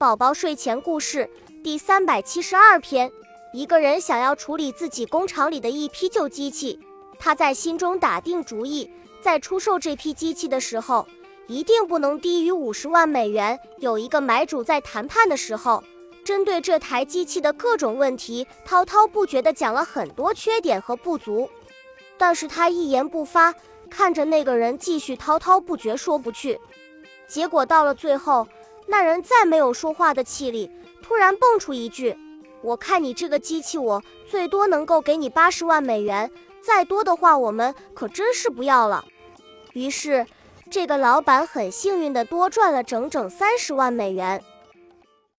宝宝睡前故事第三百七十二篇：一个人想要处理自己工厂里的一批旧机器，他在心中打定主意，在出售这批机器的时候，一定不能低于五十万美元。有一个买主在谈判的时候，针对这台机器的各种问题滔滔不绝地讲了很多缺点和不足，但是他一言不发，看着那个人继续滔滔不绝说不去，结果到了最后。那人再没有说话的气力，突然蹦出一句：“我看你这个机器，我最多能够给你八十万美元，再多的话，我们可真是不要了。”于是，这个老板很幸运地多赚了整整三十万美元。